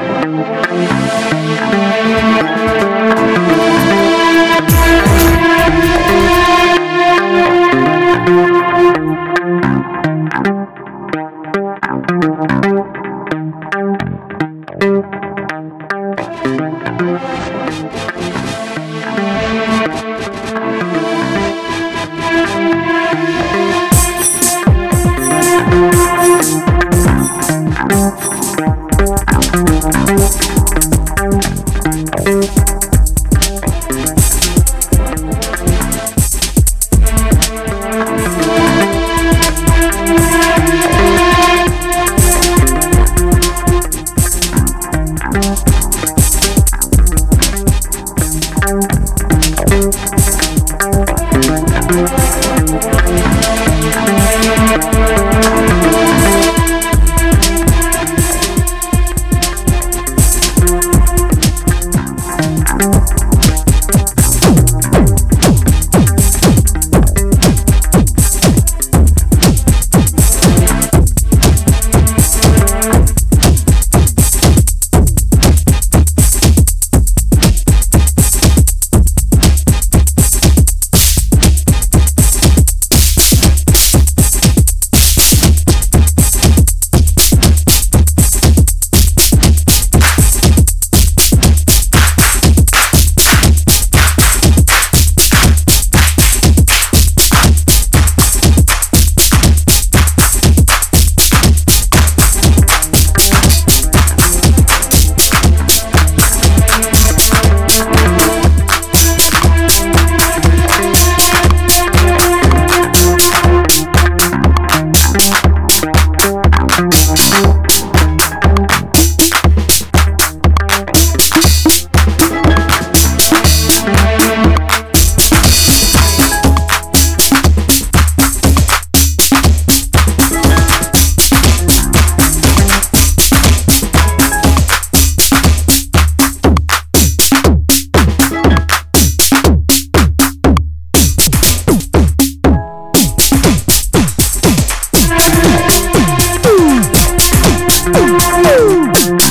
Música Woo!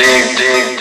dig, dig.